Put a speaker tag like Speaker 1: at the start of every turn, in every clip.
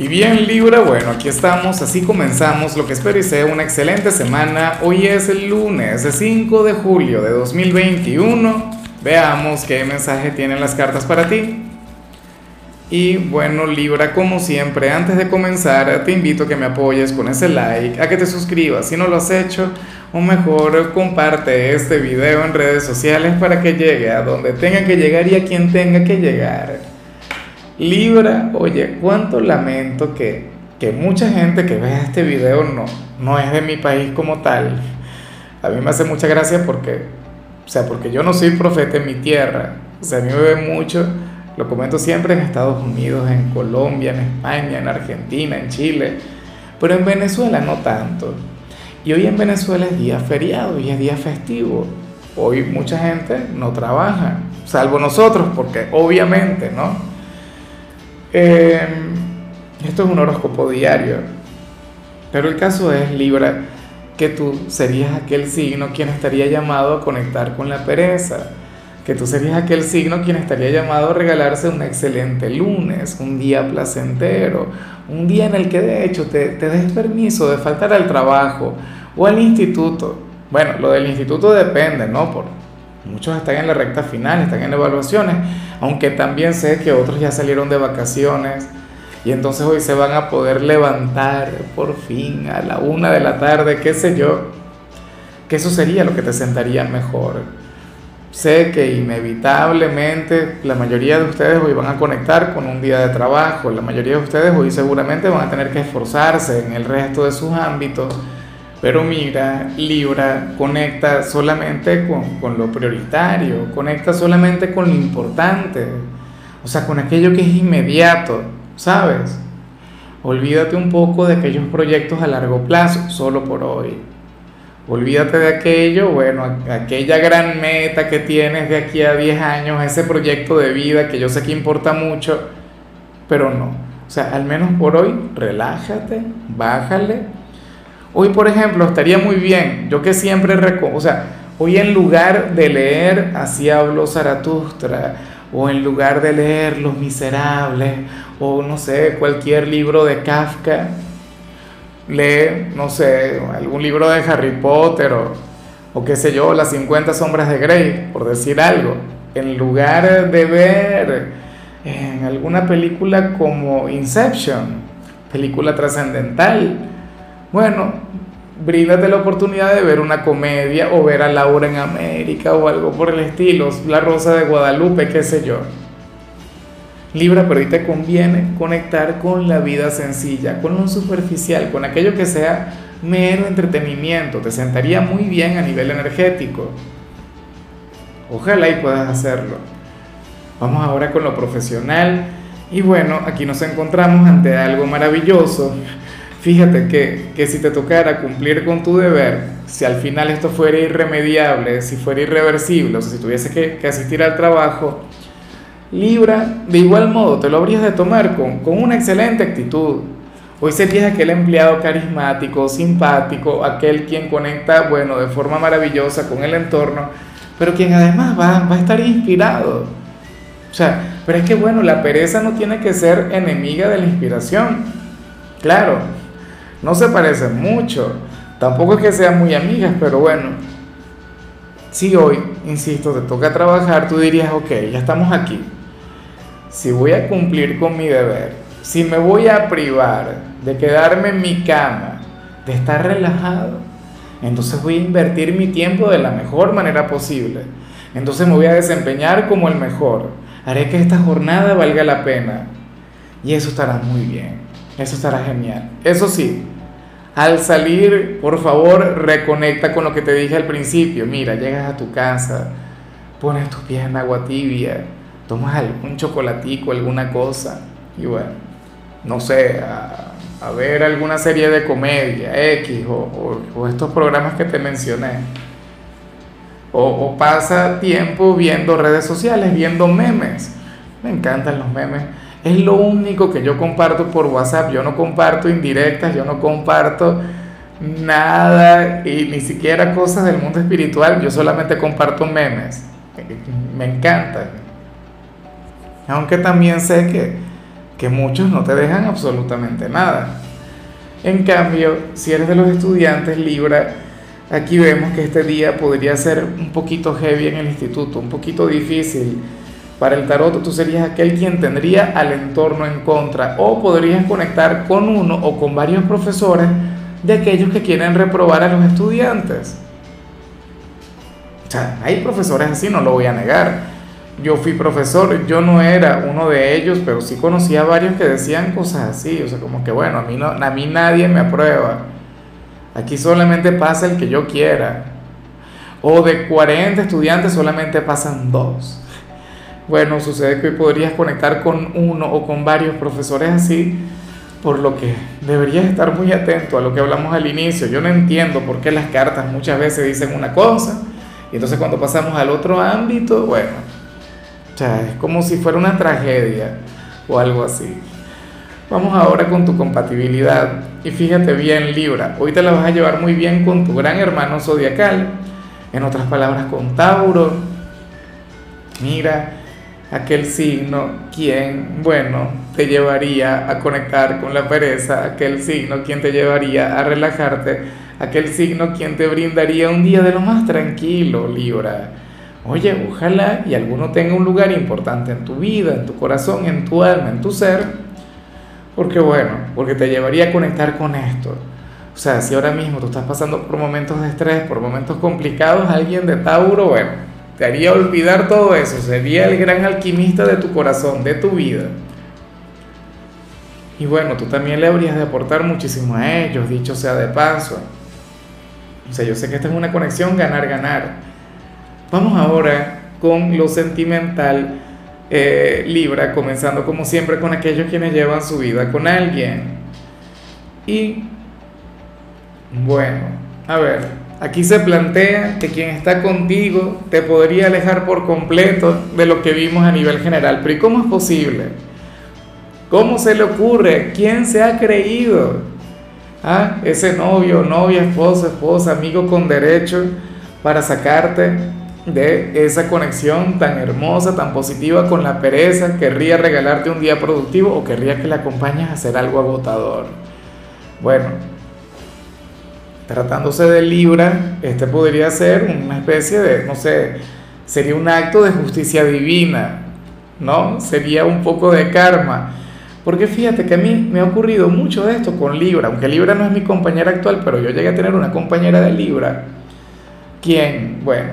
Speaker 1: Y bien Libra, bueno, aquí estamos, así comenzamos lo que espero y sea una excelente semana. Hoy es el lunes 5 de julio de 2021. Veamos qué mensaje tienen las cartas para ti. Y bueno Libra, como siempre, antes de comenzar te invito a que me apoyes con ese like, a que te suscribas si no lo has hecho, o mejor comparte este video en redes sociales para que llegue a donde tenga que llegar y a quien tenga que llegar. Libra, oye, cuánto lamento que, que mucha gente que vea este video no, no es de mi país como tal. A mí me hace mucha gracia porque, o sea, porque yo no soy profeta en mi tierra. O sea, a mí me ve mucho, lo comento siempre en Estados Unidos, en Colombia, en España, en Argentina, en Chile, pero en Venezuela no tanto. Y hoy en Venezuela es día feriado y es día festivo. Hoy mucha gente no trabaja, salvo nosotros, porque obviamente, ¿no? Em, esto es un horóscopo diario, pero el caso es, Libra, que tú serías aquel signo quien estaría llamado a conectar con la pereza, que tú serías aquel signo quien estaría llamado a regalarse un excelente lunes, un día placentero, un día en el que de hecho te, te des permiso de faltar al trabajo o al instituto. Bueno, lo del instituto depende, ¿no? Por, muchos están en la recta final, están en evaluaciones, aunque también sé que otros ya salieron de vacaciones y entonces hoy se van a poder levantar por fin a la una de la tarde, qué sé yo, que eso sería lo que te sentaría mejor. Sé que inevitablemente la mayoría de ustedes hoy van a conectar con un día de trabajo, la mayoría de ustedes hoy seguramente van a tener que esforzarse en el resto de sus ámbitos pero mira, Libra conecta solamente con, lo prioritario, conecta solamente con lo importante, o sea, con aquello que es inmediato, ¿sabes? Olvídate un poco de aquellos proyectos a largo plazo, solo por hoy. Olvídate de aquello, bueno, aquella gran meta que tienes de aquí a 10 años, ese proyecto de vida que yo sé que importa mucho, pero no. O sea, al menos por hoy, relájate, bájale Hoy, por ejemplo, estaría muy bien, yo que siempre, o sea, hoy en lugar de leer Así habló Zaratustra, o en lugar de leer Los Miserables, o no sé, cualquier libro de Kafka, lee, no sé, algún libro de Harry Potter, o, o qué sé yo, Las 50 Sombras de Grey, por decir algo, en lugar de ver en alguna película como Inception, película trascendental, bueno, bríndate la oportunidad de ver una comedia o ver a Laura en América o algo por el estilo, La Rosa de Guadalupe, qué sé yo. Libra, pero te conviene conectar con la vida sencilla, con lo superficial, con aquello que sea mero entretenimiento, te sentaría muy bien a nivel energético. Ojalá y puedas hacerlo. Vamos ahora con lo profesional. Y bueno, aquí nos encontramos ante algo maravilloso Fíjate que, si te tocara cumplir con tu deber, si al final esto fuera irremediable, si fuera irreversible, o si tuviese que, asistir al trabajo, Libra, de igual modo, te lo habrías de tomar con, con una excelente actitud. Hoy serías aquel empleado carismático, simpático, aquel quien conecta, bueno, de forma maravillosa con el entorno, pero quien además va, va a estar inspirado. O sea, pero es que, bueno, la pereza no tiene que ser enemiga de la inspiración. Claro, no se parecen mucho. Tampoco es que sean muy amigas, pero bueno. Si hoy, insisto, te toca trabajar, tú dirías, ok, ya estamos aquí. Si voy a cumplir con mi deber, si me voy a privar de quedarme en mi cama, de estar relajado, entonces voy a invertir mi tiempo de la mejor manera posible. Entonces me voy a desempeñar como el mejor. Haré que esta jornada valga la pena. Y eso estará muy bien. Eso estará genial. Eso sí, al salir, por favor, reconecta con lo que te dije al principio. Mira, llegas a tu casa, pones tus pies en agua tibia, tomas algún chocolatico, alguna cosa, y bueno, no sé, a, ver alguna serie de comedia, X, o, estos programas que te mencioné. O, o pasa tiempo viendo redes sociales, viendo memes. Me encantan los memes es lo único que yo comparto por WhatsApp. Yo no comparto indirectas, yo no comparto nada y ni siquiera cosas del mundo espiritual. Yo solamente comparto memes. Me encantan. Aunque también sé que, que muchos no te dejan absolutamente nada. En cambio, si eres de los estudiantes Libra, aquí vemos que este día podría ser un poquito heavy en el instituto, un poquito difícil. Para el tarot tú serías aquel quien tendría al entorno en contra o podrías conectar con uno o con varios profesores de aquellos que quieren reprobar a los estudiantes. O sea, hay profesores así, no lo voy a negar yo fui profesor, yo no era uno de ellos, pero sí conocía a varios que decían cosas así, o sea, como que bueno, a mí, no, a mí nadie me aprueba, aquí solamente pasa el que yo quiera, o de 40 estudiantes solamente pasan dos. Bueno, sucede que hoy podrías conectar con uno o con varios profesores así, por lo que deberías estar muy atento a lo que hablamos al inicio. Yo no entiendo por qué las cartas muchas veces dicen una cosa, y entonces cuando pasamos al otro ámbito, bueno, o sea, es como si fuera una tragedia o algo así. Vamos ahora con tu compatibilidad. Y fíjate bien, Libra, hoy te la vas a llevar muy bien con tu gran hermano zodiacal. En otras palabras, con Tauro. Mira, aquel signo quien, bueno, te llevaría a conectar con la pereza, aquel signo quien te llevaría a relajarte, aquel signo quien te brindaría un día de lo más tranquilo, Libra Oye, ojalá y alguno tenga un lugar importante en tu vida, en tu corazón, en tu alma, en tu ser, porque bueno, porque te llevaría a conectar con esto. O sea, si ahora mismo tú estás pasando por momentos de estrés, por momentos complicados, alguien de Tauro, bueno, te haría olvidar todo eso, sería el gran alquimista de tu corazón, de tu vida. Y bueno, tú también le habrías de aportar muchísimo a ellos, dicho sea de paso. O sea, yo sé que esta es una conexión ganar-ganar. Vamos ahora con lo sentimental eh, Libra, comenzando como siempre con aquellos quienes llevan su vida con alguien. Y bueno, a ver, aquí se plantea que quien está contigo te podría alejar por completo de lo que vimos a nivel general. Pero ¿y cómo es posible? ¿Cómo se le ocurre? ¿Quién se ha creído? ¿Ah? Ese novio, novia, esposo, esposa, amigo con derecho para sacarte de esa conexión tan hermosa, tan positiva con la pereza, querría regalarte un día productivo o querría que le acompañes a hacer algo agotador. Bueno, tratándose de Libra, este podría ser una especie de, no sé, sería un acto de justicia divina, ¿no? Sería un poco de karma. Porque fíjate que a mí me ha ocurrido mucho de esto con Libra, aunque Libra no es mi compañera actual, pero yo llegué a tener una compañera de Libra, quien, bueno,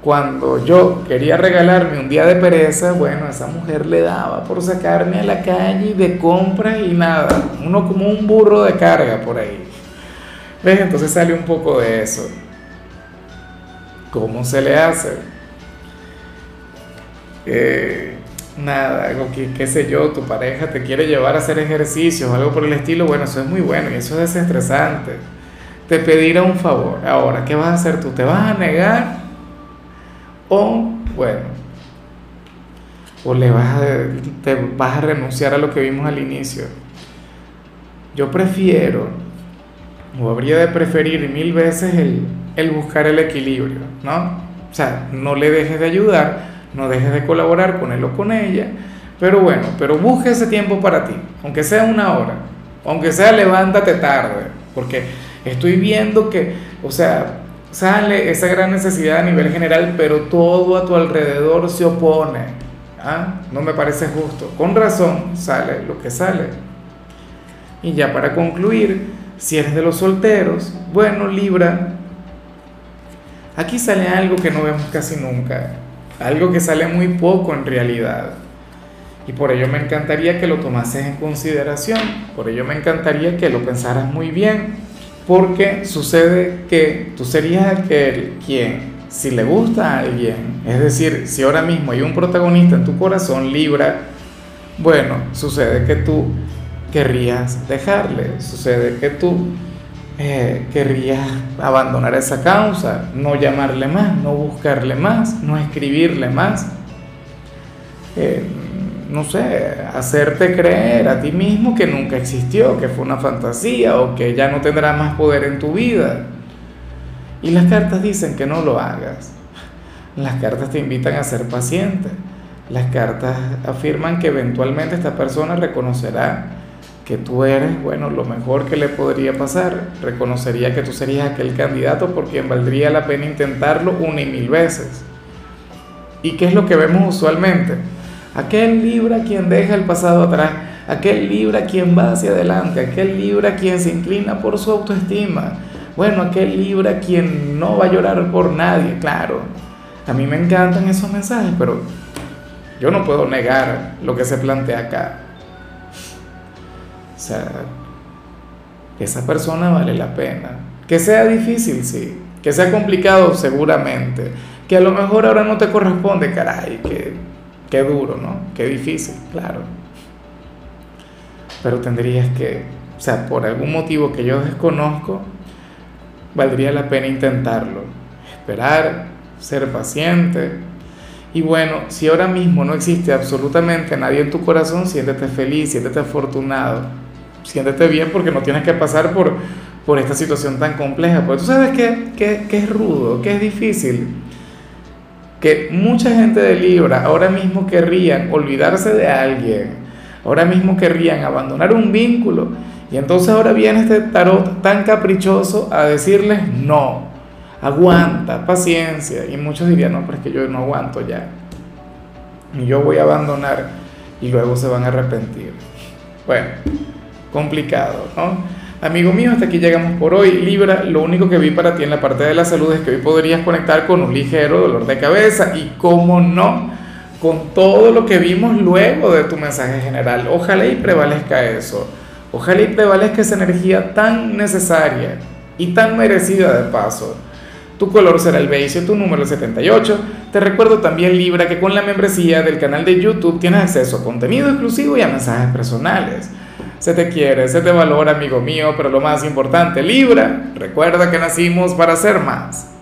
Speaker 1: cuando yo quería regalarme un día de pereza, bueno, esa mujer le daba por sacarme a la calle de compras y nada, uno como un burro de carga por ahí. ¿Ves? Entonces sale un poco de eso. ¿Cómo se le hace? Eh, nada, algo que, qué sé yo, tu pareja te quiere llevar a hacer ejercicios, algo por el estilo, bueno, eso es muy bueno y eso es desestresante. Te pedirá un favor. Ahora, ¿qué vas a hacer tú? ¿Te vas a negar? O, bueno, o le vas a, te vas a renunciar a lo que vimos al inicio. Yo prefiero, o habría de preferir mil veces el, el buscar el equilibrio, ¿no? O sea, no le dejes de ayudar, no dejes de colaborar con él o con ella, pero bueno, pero busque ese tiempo para ti, aunque sea una hora, aunque sea levántate tarde, porque estoy viendo que, o sea, sale esa gran necesidad a nivel general, pero todo a tu alrededor se opone. ¿Ah? No me parece justo. Con razón sale lo que sale. Y ya para concluir, si eres de los solteros, bueno, Libra, aquí sale algo que no vemos casi nunca, algo que sale muy poco en realidad. Y por ello me encantaría que lo tomases en consideración, por ello me encantaría que lo pensaras muy bien porque sucede que tú serías aquel quien, si le gusta a alguien, es decir, si ahora mismo hay un protagonista en tu corazón, Libra, bueno, sucede que tú querrías dejarle, sucede que tú eh, querrías abandonar esa causa, no llamarle más, no buscarle más, no escribirle más. Eh, no sé, hacerte creer a ti mismo que nunca existió, que fue una fantasía o que ya no tendrá más poder en tu vida. Y las cartas dicen que no lo hagas. Las cartas te invitan a ser paciente, las cartas afirman que eventualmente esta persona reconocerá que tú eres, bueno, lo mejor que le podría pasar. Reconocería que tú serías aquel candidato por quien valdría la pena intentarlo una y mil veces. ¿Y qué es lo que vemos usualmente? Aquel libra quien deja el pasado atrás, aquel libra quien va hacia adelante, aquel libra quien se inclina por su autoestima. Bueno, aquel libra quien no va a llorar por nadie, claro. A mí me encantan esos mensajes, pero yo no puedo negar lo que se plantea acá. O sea, esa persona vale la pena. Que sea difícil, sí. Que sea complicado, seguramente. Que a lo mejor ahora no te corresponde, caray. Que, qué duro, ¿no? Qué difícil, claro. Pero tendrías que, o sea, por algún motivo que yo desconozco, valdría la pena intentarlo. Esperar, ser paciente. Y bueno, si ahora mismo no existe absolutamente nadie en tu corazón, siéntete feliz, siéntete afortunado siéntete bien porque no tienes que pasar por, por esta situación tan compleja. Porque tú sabes que, que, es rudo, que es difícil. Que mucha gente de Libra ahora mismo querrían olvidarse de alguien, ahora mismo querrían abandonar un vínculo. Y entonces ahora viene este tarot tan caprichoso a decirles no, aguanta, paciencia. Y muchos dirían, no, pero es que yo no aguanto ya. Y yo voy a abandonar y luego se van a arrepentir. Bueno, complicado, ¿no? Amigo mío, hasta aquí llegamos por hoy. Libra, lo único que vi para ti en la parte de la salud es que hoy podrías conectar con un ligero dolor de cabeza y, cómo no, con todo lo que vimos luego de tu mensaje general. Ojalá y prevalezca eso. Ojalá y prevalezca esa energía tan necesaria y tan merecida de paso. Tu color será el beige, tu número 78. Te recuerdo también, Libra, que con la membresía del canal de YouTube tienes acceso a contenido exclusivo y a mensajes personales. Se te quiere, se te valora, amigo mío, pero lo más importante, Libra, recuerda que nacimos para ser más.